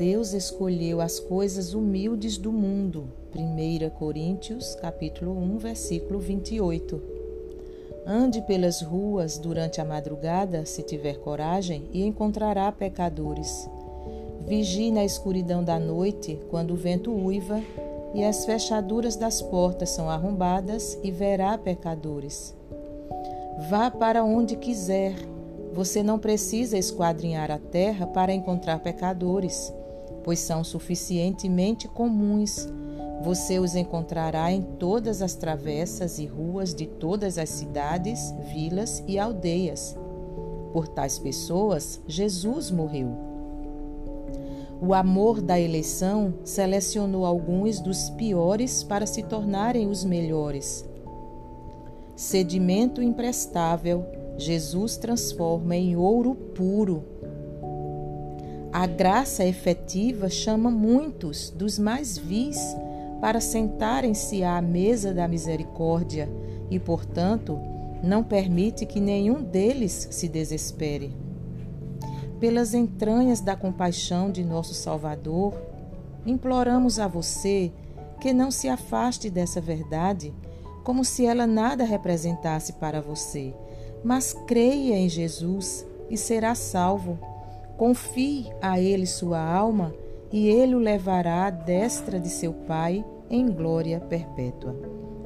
Deus escolheu as coisas humildes do mundo. 1 Coríntios, capítulo 1, versículo 28. Ande pelas ruas durante a madrugada, se tiver coragem, e encontrará pecadores. Vigie na escuridão da noite, quando o vento uiva e as fechaduras das portas são arrombadas, e verá pecadores. Vá para onde quiser. Você não precisa esquadrinhar a terra para encontrar pecadores, pois são suficientemente comuns. Você os encontrará em todas as travessas e ruas de todas as cidades, vilas e aldeias. Por tais pessoas, Jesus morreu. O amor da eleição selecionou alguns dos piores para se tornarem os melhores. Sedimento imprestável, Jesus transforma em ouro puro. A graça efetiva chama muitos dos mais vis para sentarem-se à mesa da misericórdia e, portanto, não permite que nenhum deles se desespere pelas entranhas da compaixão de nosso Salvador, imploramos a você que não se afaste dessa verdade como se ela nada representasse para você, mas creia em Jesus e será salvo. Confie a Ele sua alma e Ele o levará à destra de seu Pai em glória perpétua.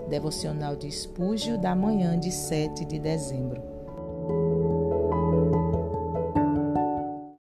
Devocional de Espúgio da manhã de 7 de dezembro.